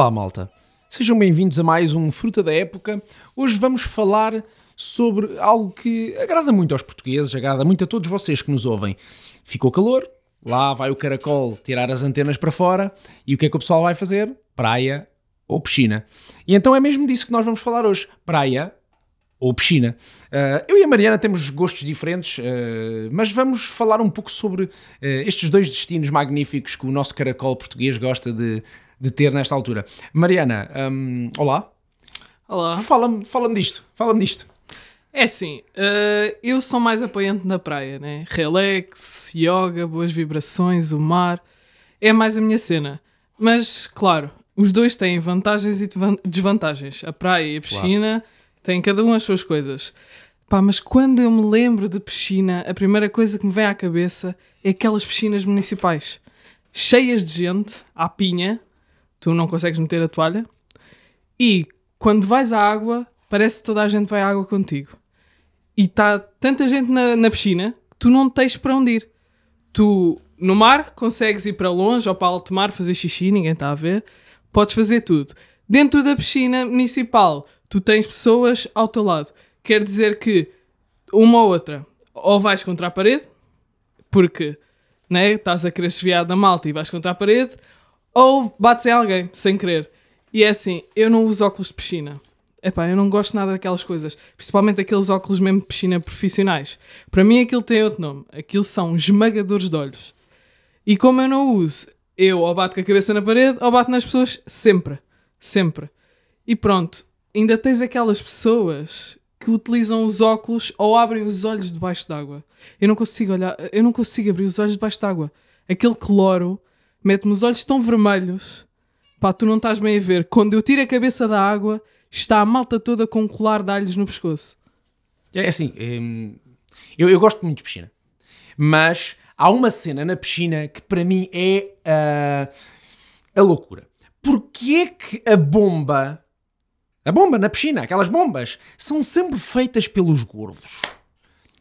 Olá, malta. Sejam bem-vindos a mais um Fruta da Época. Hoje vamos falar sobre algo que agrada muito aos portugueses, agrada muito a todos vocês que nos ouvem. Ficou calor, lá vai o caracol tirar as antenas para fora e o que é que o pessoal vai fazer? Praia ou piscina. E então é mesmo disso que nós vamos falar hoje: praia ou piscina. Uh, eu e a Mariana temos gostos diferentes, uh, mas vamos falar um pouco sobre uh, estes dois destinos magníficos que o nosso caracol português gosta de, de ter nesta altura. Mariana, um, olá. Olá. Fala-me fala disto, fala-me disto. É assim, eu sou mais apoiante na praia, né? Relax, yoga, boas vibrações, o mar. É mais a minha cena. Mas, claro, os dois têm vantagens e desvantagens. A praia e a piscina... Claro tem cada um as suas coisas. Pá, mas quando eu me lembro de piscina, a primeira coisa que me vem à cabeça é aquelas piscinas municipais. Cheias de gente, à pinha, tu não consegues meter a toalha, e quando vais à água, parece que toda a gente vai à água contigo. E está tanta gente na, na piscina que tu não tens para onde ir. Tu, no mar, consegues ir para longe ou para alto mar fazer xixi, ninguém está a ver. Podes fazer tudo. Dentro da piscina municipal, tu tens pessoas ao teu lado. Quer dizer que uma ou outra, ou vais contra a parede, porque né, estás a querer desviar da malta e vais contra a parede, ou bates em alguém sem querer. E é assim, eu não uso óculos de piscina. Epá, eu não gosto nada daquelas coisas. Principalmente aqueles óculos mesmo de piscina profissionais. Para mim aquilo tem outro nome. Aquilo são esmagadores de olhos. E como eu não uso, eu ou bato com a cabeça na parede ou bato nas pessoas sempre. Sempre. E pronto, ainda tens aquelas pessoas que utilizam os óculos ou abrem os olhos debaixo d'água. Eu não consigo olhar, eu não consigo abrir os olhos debaixo d'água. Aquele cloro mete-me os olhos tão vermelhos. Pá, tu não estás bem a ver. Quando eu tiro a cabeça da água, está a malta toda com um colar de alhos no pescoço. É assim, hum, eu, eu gosto muito de piscina. Mas há uma cena na piscina que para mim é uh, a loucura. Porquê é que a bomba, a bomba na piscina, aquelas bombas, são sempre feitas pelos gordos?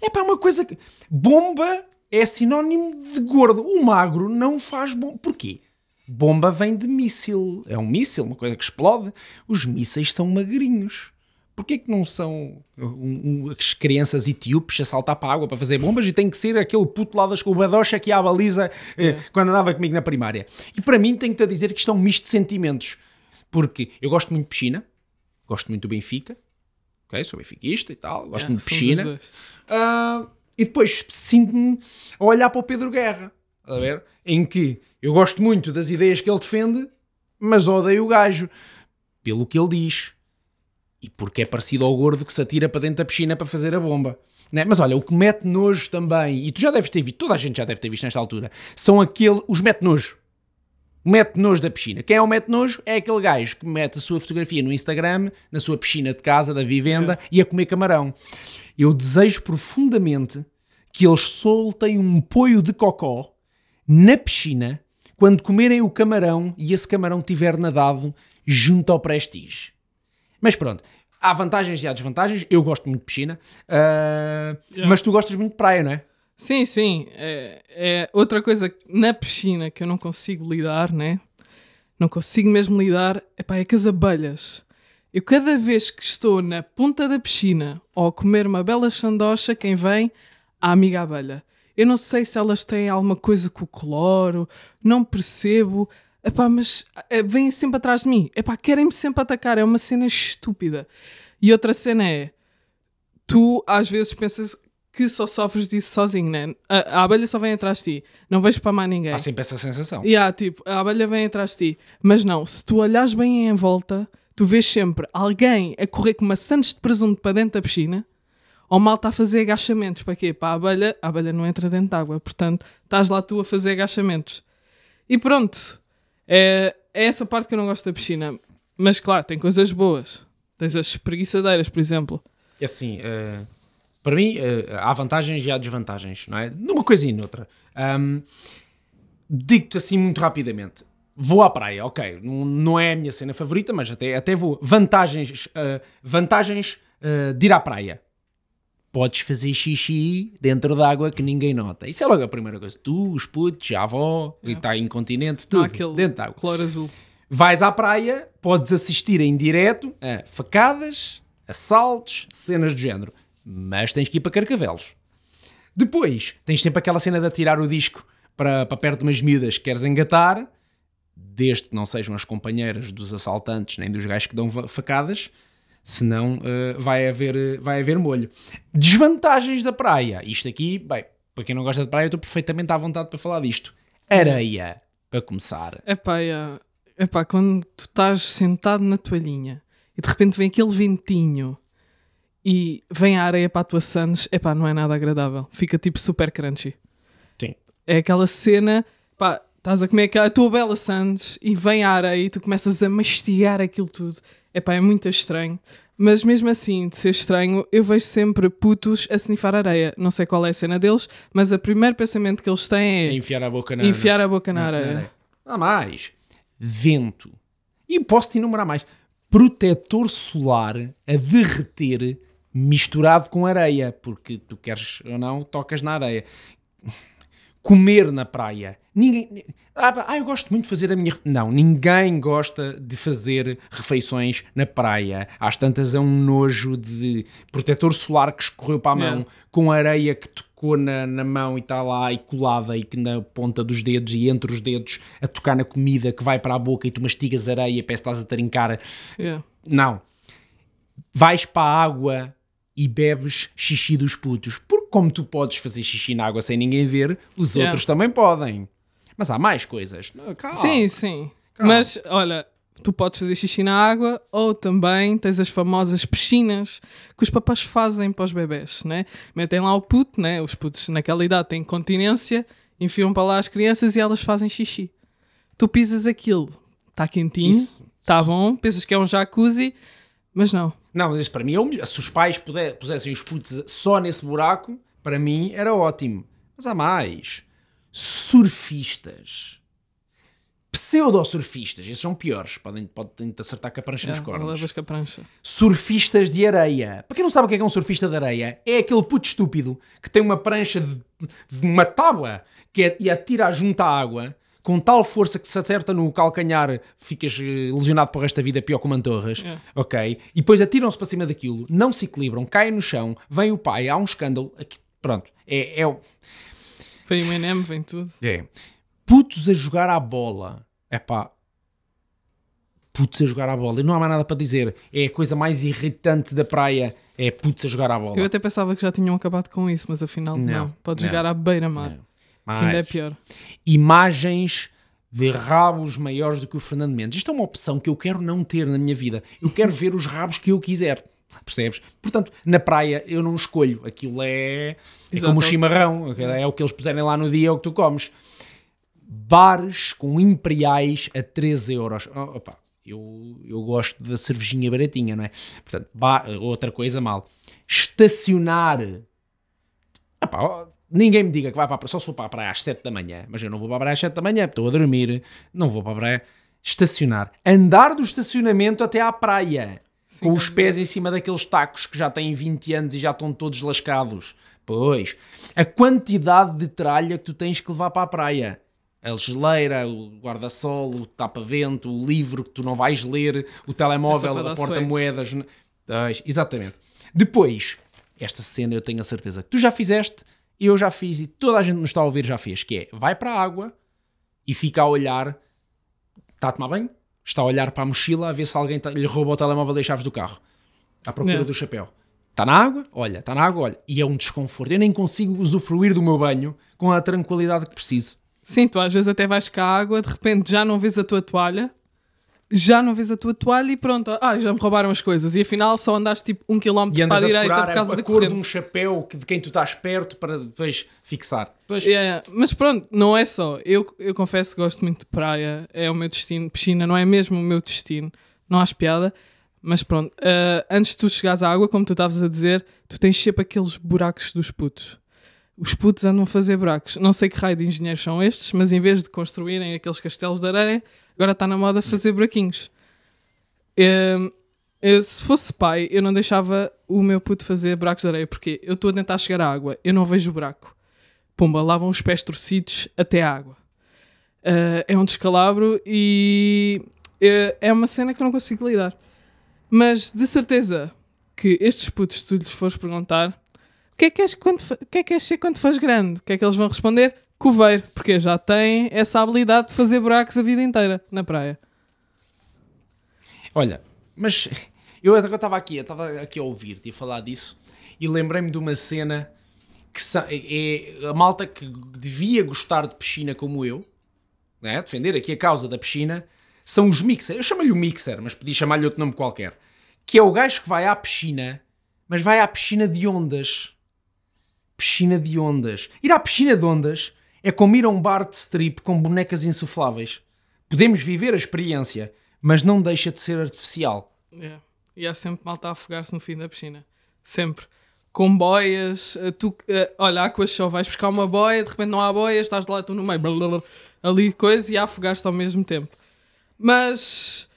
É para uma coisa que. Bomba é sinónimo de gordo. O magro não faz bomba. Porquê? Bomba vem de míssil. É um míssil, uma coisa que explode. Os mísseis são magrinhos. Porquê que não são um, um, as crianças etíopes a saltar para a água para fazer bombas e tem que ser aquele puto lá das badocha que à baliza eh, é. quando andava comigo na primária? E para mim tenho-te a dizer que isto é um misto de sentimentos. Porque eu gosto muito de piscina, gosto muito do Benfica, ok? Sou benfiquista e tal, gosto é, muito de piscina. Uh, e depois sinto-me a olhar para o Pedro Guerra, a ver? Em que eu gosto muito das ideias que ele defende, mas odeio o gajo pelo que ele diz e porque é parecido ao gordo que se atira para dentro da piscina para fazer a bomba. Né? Mas olha, o que mete nojo também, e tu já deves ter visto, toda a gente já deve ter visto nesta altura, são aquele, os mete nojo. Mete nojo da piscina. Quem é o mete nojo? É aquele gajo que mete a sua fotografia no Instagram, na sua piscina de casa, da vivenda, é. e a comer camarão. Eu desejo profundamente que eles soltem um poio de cocó na piscina quando comerem o camarão e esse camarão tiver nadado junto ao prestige. Mas pronto, há vantagens e há desvantagens. Eu gosto muito de piscina, uh, yeah. mas tu gostas muito de praia, não é? Sim, sim. É, é, outra coisa na piscina que eu não consigo lidar, né? Não consigo mesmo lidar epá, é com as abelhas. Eu cada vez que estou na ponta da piscina ou a comer uma bela sandocha, quem vem? A amiga abelha. Eu não sei se elas têm alguma coisa com o cloro, não percebo. Epá, mas é, vêm sempre atrás de mim. Epá, querem-me sempre atacar. É uma cena estúpida. E outra cena é, tu às vezes pensas que só sofres disso sozinho, né? A, a abelha só vem atrás de ti. Não vejo para mais ninguém. Há sempre essa sensação. E há, tipo, a abelha vem atrás de ti. Mas não, se tu olhares bem em volta, tu vês sempre alguém a correr com maçãs de presunto para dentro da piscina ou mal está a fazer agachamentos. Para quê? Para a abelha, a abelha não entra dentro de água. Portanto, estás lá tu a fazer agachamentos. E pronto. É, é essa parte que eu não gosto da piscina. Mas claro, tem coisas boas. Tens as espreguiçadeiras, por exemplo. É assim, uh, para mim uh, há vantagens e há desvantagens, não é? Numa coisa e noutra. Um, Digo-te assim muito rapidamente. Vou à praia, ok. Não, não é a minha cena favorita, mas até, até vou. Vantagens, uh, vantagens de ir à praia podes fazer xixi dentro d'água que ninguém nota. Isso é logo a primeira coisa. Tu, os putos, a avó, é. e está incontinente, tudo aquele dentro d'água. Cloro azul. Vais à praia, podes assistir em direto a facadas, assaltos, cenas do género. Mas tens que ir para Carcavelos. Depois, tens sempre aquela cena de atirar o disco para, para perto de umas miúdas que queres engatar, desde que não sejam as companheiras dos assaltantes nem dos gajos que dão facadas, senão uh, vai, haver, vai haver molho. Desvantagens da praia. Isto aqui, bem, para quem não gosta de praia, eu estou perfeitamente à vontade para falar disto. Areia, para começar. Epá, é, epá, quando tu estás sentado na toalhinha e de repente vem aquele ventinho e vem a areia para a tua sandes, epá, não é nada agradável. Fica tipo super crunchy. Sim. É aquela cena, pá, estás a comer aquela tua bela sandes e vem a areia e tu começas a mastigar aquilo tudo. Epá, é muito estranho. Mas mesmo assim, de ser estranho, eu vejo sempre putos a snifar areia. Não sei qual é a cena deles, mas o primeiro pensamento que eles têm é Enfiar a boca na enfiar a boca na na- areia. na- Há mais. Vento. E posso-te enumerar mais. Protetor solar a derreter misturado com areia. Porque tu queres ou não, tocas na areia. Comer na praia. Ninguém. Ah, ah, eu gosto muito de fazer a minha. Não, ninguém gosta de fazer refeições na praia. Às tantas é um nojo de protetor solar que escorreu para a mão, Yeah. com areia que tocou na, na mão e está lá e colada e que na ponta dos dedos e entre os dedos a tocar na comida que vai para a boca e tu mastigas areia, parece que estás a trincar. Yeah. Não. Vais para a água e bebes xixi dos putos. Porque como tu podes fazer xixi na água sem ninguém ver, os Yeah. outros também podem. Mas há mais coisas. Calma. Sim, sim. Calma. Mas, olha, tu podes fazer xixi na água ou também tens as famosas piscinas que os papás fazem para os bebés, né? Metem lá o puto, né? Os putos naquela idade têm continência, enfiam para lá as crianças e elas fazem xixi. Tu pisas aquilo, está quentinho, está bom, pensas que é um jacuzzi, mas não. Não, mas isso para mim é o melhor. Se os pais puder, pusessem os putos só nesse buraco, para mim era ótimo. Mas há mais. Surfistas. Pseudo-surfistas. Esses são piores. Podem, podem te acertar com a prancha nos É, cornos. levas com a prancha. Surfistas de areia. Para quem não sabe o que é, que é um surfista de areia, é aquele puto estúpido que tem uma prancha de, de uma tábua que é, e atira junto à água com tal força que se acerta no calcanhar ficas eh, lesionado para o resto da vida, pior que o Mantorras. É. Ok? E depois atiram-se para cima daquilo, não se equilibram, caem no chão, vem o pai, há um escândalo. Aqui, pronto. É, é, o- Vem o M&M, vem tudo. é. Putos a jogar à bola. É pá. Putos a jogar à bola. E não há mais nada para dizer. É a coisa mais irritante da praia. É putos a jogar à bola. Eu até pensava que já tinham acabado com isso, mas afinal não. Não, Pode não. jogar à beira-mar, Mas que ainda é pior. imagens de rabos maiores do que o Fernando Mendes. Isto é uma opção que eu quero não ter na minha vida. Eu quero ver os rabos que eu quiser. Percebes? Portanto, na praia eu não escolho. Aquilo é, é como o chimarrão. É o que eles puserem lá no dia, é o que tu comes. Bares com imperiais a 13 euros. Oh, opa, eu, eu gosto da cervejinha baratinha, não é? Portanto, outra coisa mal. Estacionar Epá, ninguém me diga que vai para a praia, só se for para a praia às 7 da manhã, mas eu não vou para a praia às 7 da manhã, estou a dormir, não vou para a praia. Estacionar. Andar do estacionamento até à praia. Sim, com os pés em cima daqueles tacos que já têm 20 anos e já estão todos lascados. Pois. A quantidade de tralha que tu tens que levar para a praia. A geleira, o guarda-sol, o tapa-vento, o livro que tu não vais ler, o telemóvel, a porta-moedas. Exatamente. Depois, esta cena eu tenho a certeza que tu já fizeste, eu já fiz e toda a gente nos está a ouvir já fez, que é, vai para a água e fica a olhar, está a tomar banho, está a olhar para a mochila a ver se alguém tá- lhe rouba o telemóvel e as chaves do carro, à procura É. do chapéu. Está na água? Olha, está na água, olha. E é um desconforto. Eu nem consigo usufruir do meu banho com a tranquilidade que preciso. Sim, tu às vezes até vais com a água, de repente já não vês a tua toalha, já não vês a tua toalha e pronto, ah, já me roubaram as coisas. E afinal só andaste tipo um quilómetro para a a direita por causa a, da a cor de corrente. um chapéu que, de quem tu estás perto para depois fixar. Yeah, Mas pronto, não é só. Eu, eu confesso que gosto muito de praia, é o meu destino. Piscina não é mesmo o meu destino, não há piada. Mas pronto, ah, antes de tu chegares à água, como tu estavas a dizer, tu tens sempre aqueles buracos dos putos. Os putos andam a fazer buracos. Não sei que raio de engenheiros são estes, mas em vez de construírem aqueles castelos de areia, agora está na moda fazer buraquinhos. Ehm, eu, se fosse pai, eu não deixava o meu puto fazer buracos de areia, porque eu estou a tentar chegar à água, eu não vejo o buraco. Pumba, lavam os pés torcidos até à água. Ah, é um descalabro e é, é uma cena que eu não consigo lidar. Mas de certeza que estes putos, se tu lhes fores perguntar o que é que és, quando, o que é que és ser quando fores grande, o que é que eles vão responder? Coveiro, porque já têm essa habilidade de fazer buracos a vida inteira na praia. Olha, mas eu estava aqui, eu estava aqui a ouvir-te e falar disso e lembrei-me de uma cena que sa- é a malta que devia gostar de piscina como eu, né? defender aqui a causa da piscina, são os mixer. Eu chamo-lhe o mixer, mas podia chamar-lhe outro nome qualquer. Que é o gajo que vai à piscina, mas vai à piscina de ondas. Piscina de ondas. Ir à piscina de ondas é como ir a um bar de strip com bonecas insufláveis. Podemos viver a experiência, mas não deixa de ser artificial. Yeah. E há sempre malta a afogar-se no fim da piscina. Sempre. Com boias. eh, Tu, eh, olha, há coisas só vais buscar uma boia, de repente não há boias, estás lá tu no meio. blá, blá, blá, ali coisa e a afogar-te ao mesmo tempo. Mas.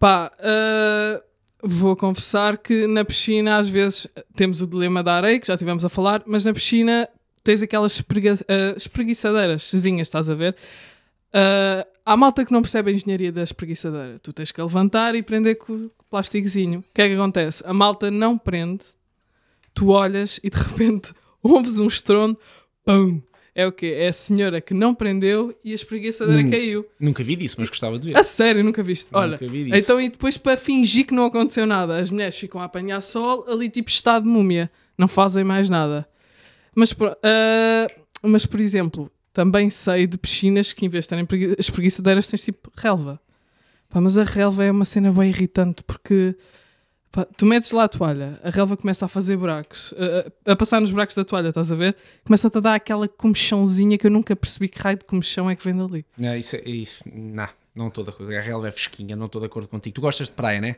Pá. eh, vou confessar que na piscina às vezes temos o dilema da areia, que já tivemos a falar, mas na piscina tens aquelas esprega- eh, espreguiçadeiras, sozinhas, estás a ver? Uh, há malta que não percebe a engenharia da espreguiçadeira. Tu tens que levantar e prender com o plastiquezinho. O que é que acontece? A malta não prende, tu olhas e de repente ouves um estrondo, pum! É o quê? É a senhora que não prendeu e a espreguiçadeira Hum. caiu. Nunca vi disso, mas gostava de ver. A sério, nunca viste. Olha, Nunca vi disso. então e depois para fingir que não aconteceu nada, as mulheres ficam a apanhar sol ali tipo estado de múmia, não fazem mais nada. Mas, ah, mas por exemplo, também sei de piscinas que em vez de terem as preguiçadeiras tens tipo relva. Pá, mas a relva é uma cena bem irritante porque pá, tu metes lá a toalha, a relva começa a fazer buracos, a, a- passar nos buracos da toalha, estás a ver? Começa-te a dar aquela comichãozinha que eu nunca percebi que raio de comichão é que vem dali. Não, isso, é- isso, não, não estou de acordo. A relva é fresquinha, não estou de acordo contigo. Tu gostas de praia?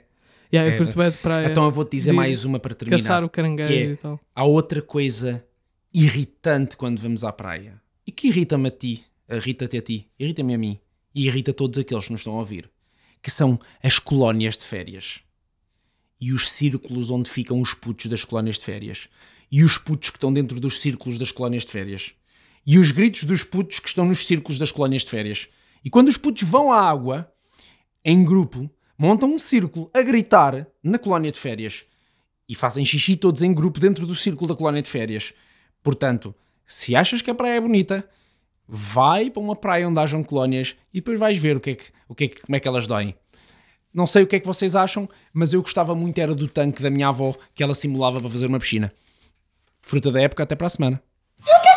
E aí, eu É, curto bem de praia. Então eu vou-te dizer mais uma para terminar. caçar o caranguejo é- e tal. Há outra coisa irritante quando vamos à praia. E que irrita-me a ti, irrita-te a ti, irrita-me a mim e irrita todos aqueles que nos estão a ouvir, que são as colónias de férias. E os círculos onde ficam os putos das colónias de férias. E os putos que estão dentro dos círculos das colónias de férias. E os gritos dos putos que estão nos círculos das colónias de férias. E quando os putos vão à água, em grupo, montam um círculo a gritar na colónia de férias. E fazem xixi todos em grupo dentro do círculo da colónia de férias. Portanto, se achas que a praia é bonita, vai para uma praia onde hajam colónias e depois vais ver o que é que, o que é que, como é que elas doem. Não sei o que é que vocês acham, mas eu gostava muito era do tanque da minha avó que ela simulava para fazer uma piscina. Fruta da época, até para a semana. Fruta